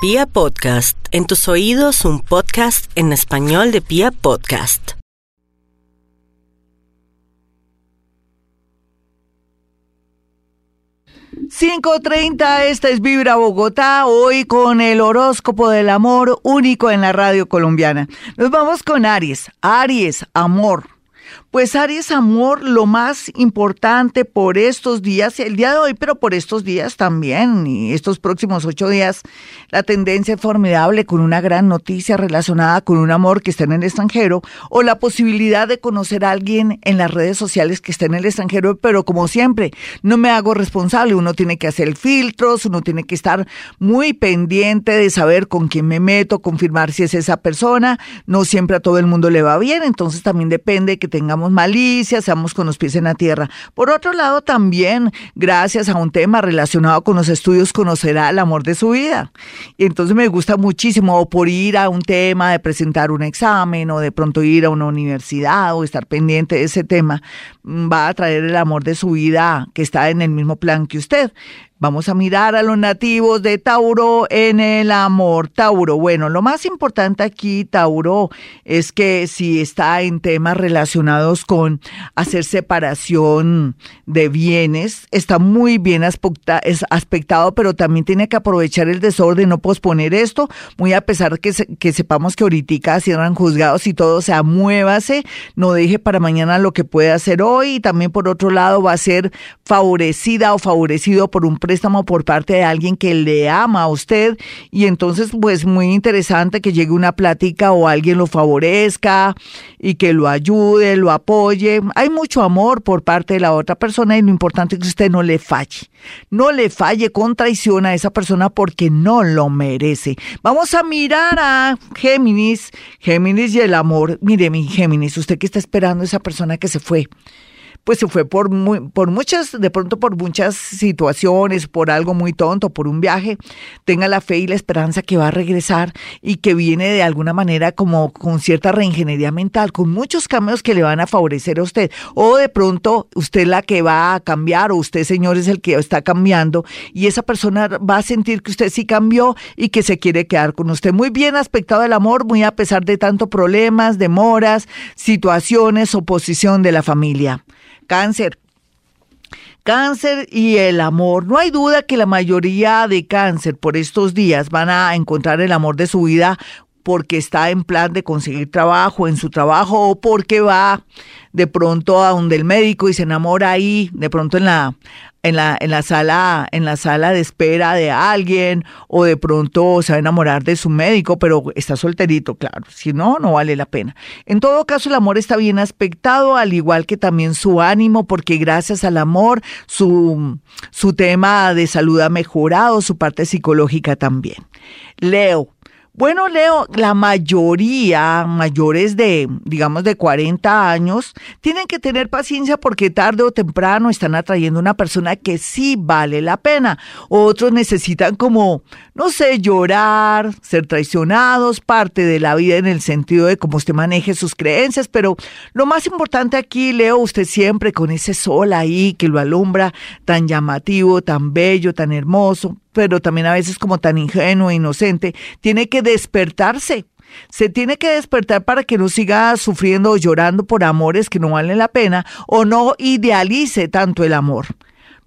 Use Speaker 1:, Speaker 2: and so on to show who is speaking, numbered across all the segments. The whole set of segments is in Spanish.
Speaker 1: Pia Podcast, en tus oídos un podcast en español de Pia Podcast.
Speaker 2: ...5.30, esta es Vibra Bogotá, hoy con el horóscopo del amor único en la radio colombiana. Nos vamos con Aries. Aries, amor. Pues Aries, amor, lo más importante por estos días, el día de hoy, pero por estos días también, y estos próximos ocho días, la tendencia es formidable con una gran noticia relacionada con un amor que está en el extranjero o la posibilidad de conocer a alguien en las redes sociales que está en el extranjero, pero como siempre, no me hago responsable, uno tiene que hacer filtros, uno tiene que estar muy pendiente de saber con quién me meto, confirmar si es esa persona, no siempre a todo el mundo le va bien, entonces también depende que tengamos malicia, seamos con los pies en la tierra. Por otro lado, también, gracias a un tema relacionado con los estudios, conocerá el amor de su vida. Y entonces me gusta muchísimo, o por ir a un tema de presentar un examen, o de pronto ir a una universidad, o estar pendiente de ese tema, mm, va a traer el amor de su vida que está en el mismo plan que usted. Vamos a mirar a los nativos de Tauro en el amor. Tauro, bueno, lo más importante aquí, Tauro, es que si está en temas relacionados con hacer separación de bienes, está muy bien aspectado, pero también tiene que aprovechar el desorden, no posponer esto, muy a pesar que, que sepamos que ahorita cierran juzgados y todo, o sea, muévase, no deje para mañana lo que puede hacer hoy y también por otro lado va a ser favorecida o favorecido por un préstamo por parte de alguien que le ama a usted y entonces pues muy interesante que llegue una plática o alguien lo favorezca y que lo ayude, lo apoye. Hay mucho amor por parte de la otra persona y lo importante es que usted no le falle. No le falle con traición a esa persona porque no lo merece. Vamos a mirar a Géminis, Géminis y el amor. Mire mi Géminis, usted que está esperando a esa persona que se fue pues se fue por, por muchas, de pronto por muchas situaciones, por algo muy tonto, por un viaje, tenga la fe y la esperanza que va a regresar y que viene de alguna manera como con cierta reingeniería mental, con muchos cambios que le van a favorecer a usted. O de pronto usted la que va a cambiar o usted, señor, es el que está cambiando y esa persona va a sentir que usted sí cambió y que se quiere quedar con usted. Muy bien aspectado el amor, muy a pesar de tanto problemas, demoras, situaciones, oposición de la familia. Cáncer. Cáncer y el amor. No hay duda que la mayoría de cáncer por estos días van a encontrar el amor de su vida porque está en plan de conseguir trabajo en su trabajo o porque va de pronto a donde el médico y se enamora ahí, de pronto en la en la, en la sala, en la sala de espera de alguien, o de pronto se va a enamorar de su médico, pero está solterito, claro. Si no, no vale la pena. En todo caso, el amor está bien aspectado, al igual que también su ánimo, porque gracias al amor, su, su tema de salud ha mejorado, su parte psicológica también. Leo, bueno, Leo, la mayoría, mayores de, digamos, de 40 años, tienen que tener paciencia porque tarde o temprano están atrayendo una persona que sí vale la pena. Otros necesitan como, no sé, llorar, ser traicionados, parte de la vida en el sentido de cómo usted maneje sus creencias, pero lo más importante aquí, Leo, usted siempre con ese sol ahí que lo alumbra, tan llamativo, tan bello, tan hermoso, pero también a veces como tan ingenuo e inocente, tiene que despertarse. Se tiene que despertar para que no siga sufriendo o llorando por amores que no valen la pena o no idealice tanto el amor.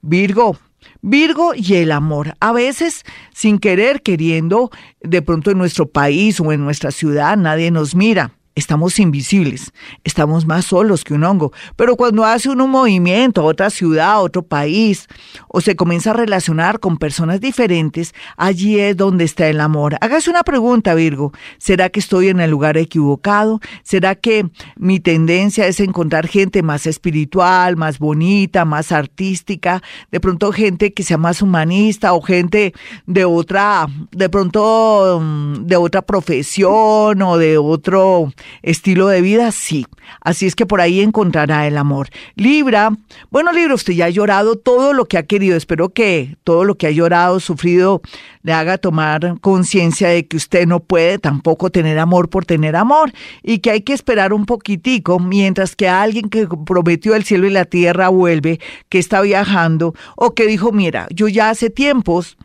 Speaker 2: Virgo, Virgo y el amor. A veces, sin querer, queriendo, de pronto en nuestro país o en nuestra ciudad, nadie nos mira estamos invisibles, estamos más solos que un hongo. Pero cuando hace uno un movimiento a otra ciudad, a otro país, o se comienza a relacionar con personas diferentes, allí es donde está el amor. Hágase una pregunta, Virgo. ¿Será que estoy en el lugar equivocado? ¿Será que mi tendencia es encontrar gente más espiritual, más bonita, más artística? De pronto gente que sea más humanista o gente de otra, de pronto mm, de otra profesión o de otro estilo de vida, sí. Así es que por ahí encontrará el amor. Libra, bueno Libra, usted ya ha llorado todo lo que ha querido. Espero que todo lo que ha llorado, sufrido, le haga tomar conciencia de que usted no puede tampoco tener amor por tener amor y que hay que esperar un poquitico mientras que alguien que prometió el cielo y la tierra vuelve, que está viajando o que dijo, mira, yo ya hace tiempos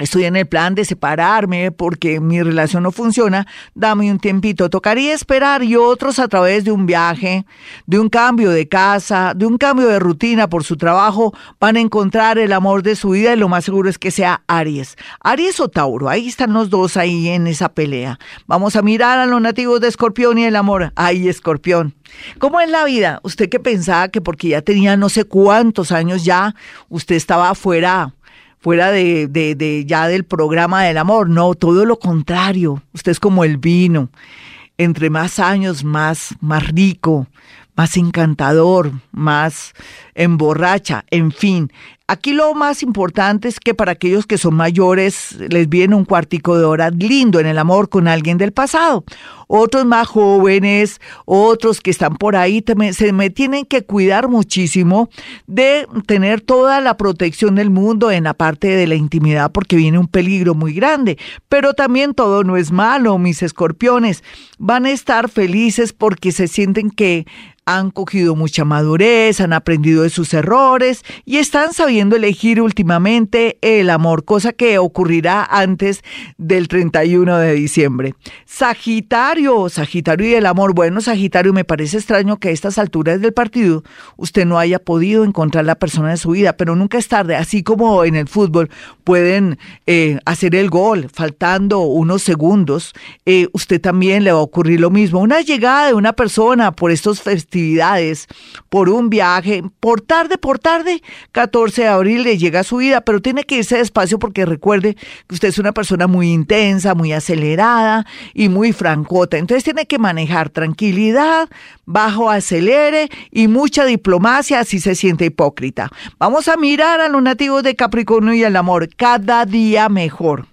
Speaker 2: estoy en el plan de separarme porque mi relación no funciona, dame un tiempito. Tocaría esperar y otros a través de un viaje, de un cambio de casa, de un cambio de rutina por su trabajo, van a encontrar el amor de su vida y lo más seguro es que sea Aries. Aries o Tauro, ahí están los dos ahí en esa pelea. Vamos a mirar a los nativos de Escorpión y el amor. Ay, Escorpión. ¿Cómo es la vida? Usted que pensaba que porque ya tenía no sé cuántos años ya, usted estaba afuera fuera de, de, de, ya del programa del amor. No, todo lo contrario. Usted es como el vino. Entre más años, más, más rico, más encantador, más emborracha, en fin. Aquí lo más importante es que para aquellos que son mayores les viene un cuartico de hora lindo en el amor con alguien del pasado. Otros más jóvenes, otros que están por ahí, se me tienen que cuidar muchísimo de tener toda la protección del mundo en la parte de la intimidad porque viene un peligro muy grande. Pero también todo no es malo, mis escorpiones. Van a estar felices porque se sienten que han cogido mucha madurez, han aprendido de sus errores y están sabiendo elegir últimamente el amor, cosa que ocurrirá antes del 31 de diciembre. Sagitario, Sagitario y el amor. Bueno, Sagitario, me parece extraño que a estas alturas del partido usted no haya podido encontrar la persona de su vida, pero nunca es tarde, así como en el fútbol pueden eh, hacer el gol faltando unos segundos, eh, usted también le va a ocurrir lo mismo. Una llegada de una persona por estos festivales por un viaje, por tarde, por tarde, 14 de abril le llega a su vida, pero tiene que irse despacio porque recuerde que usted es una persona muy intensa, muy acelerada y muy francota. Entonces tiene que manejar tranquilidad, bajo acelere y mucha diplomacia, así se siente hipócrita. Vamos a mirar a los nativos de Capricornio y el amor cada día mejor,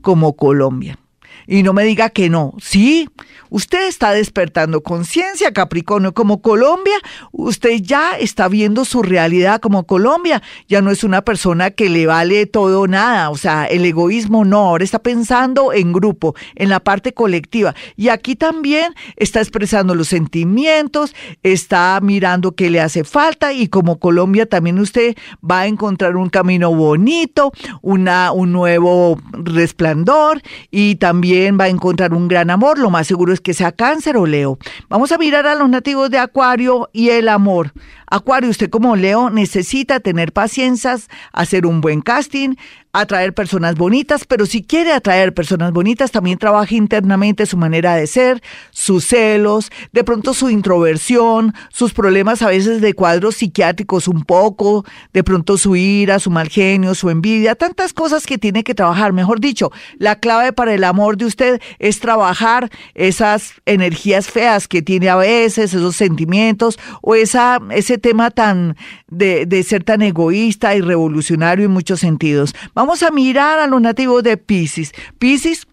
Speaker 2: como Colombia. Y no me diga que no. Sí, Usted está despertando conciencia, Capricornio, como Colombia. Usted ya está viendo su realidad como Colombia. Ya no es una persona que le vale todo o nada. O sea, el egoísmo no. Ahora está pensando en grupo, en la parte colectiva. Y aquí también está expresando los sentimientos, está mirando qué le hace falta. Y como Colombia también usted va a encontrar un camino bonito, una, un nuevo resplandor y también va a encontrar un gran amor. Lo más seguro es que sea cáncer o Leo. Vamos a mirar a los nativos de Acuario y el amor. Acuario, usted como Leo necesita tener paciencia, hacer un buen casting, atraer personas bonitas, pero si quiere atraer personas bonitas, también trabaje internamente su manera de ser, sus celos, de pronto su introversión, sus problemas a veces de cuadros psiquiátricos un poco, de pronto su ira, su mal genio, su envidia, tantas cosas que tiene que trabajar. Mejor dicho, la clave para el amor de usted es trabajar esas energías feas que tiene a veces, esos sentimientos o esa, tema tan de, de, ser tan egoísta y revolucionario en muchos sentidos. Vamos a mirar a los nativos de Pisces. Pisces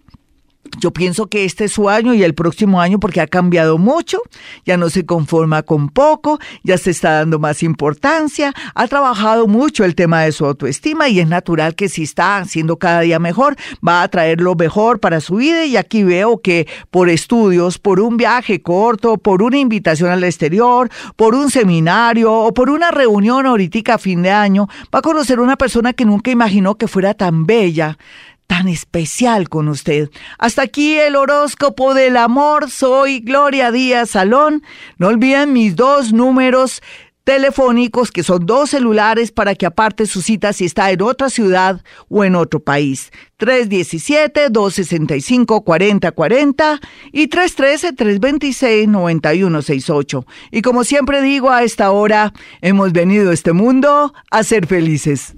Speaker 2: yo pienso que este es su año y el próximo año porque ha cambiado mucho, ya no se conforma con poco, ya se está dando más importancia, ha trabajado mucho el tema de su autoestima y es natural que si está haciendo cada día mejor, va a traer lo mejor para su vida y aquí veo que por estudios, por un viaje corto, por una invitación al exterior, por un seminario o por una reunión ahorita a fin de año, va a conocer una persona que nunca imaginó que fuera tan bella tan especial con usted. Hasta aquí el horóscopo del amor. Soy Gloria Díaz Salón. No olviden mis dos números telefónicos, que son dos celulares para que aparte su cita si está en otra ciudad o en otro país. 317-265-4040 y 313-326-9168. Y como siempre digo, a esta hora hemos venido a este mundo a ser felices.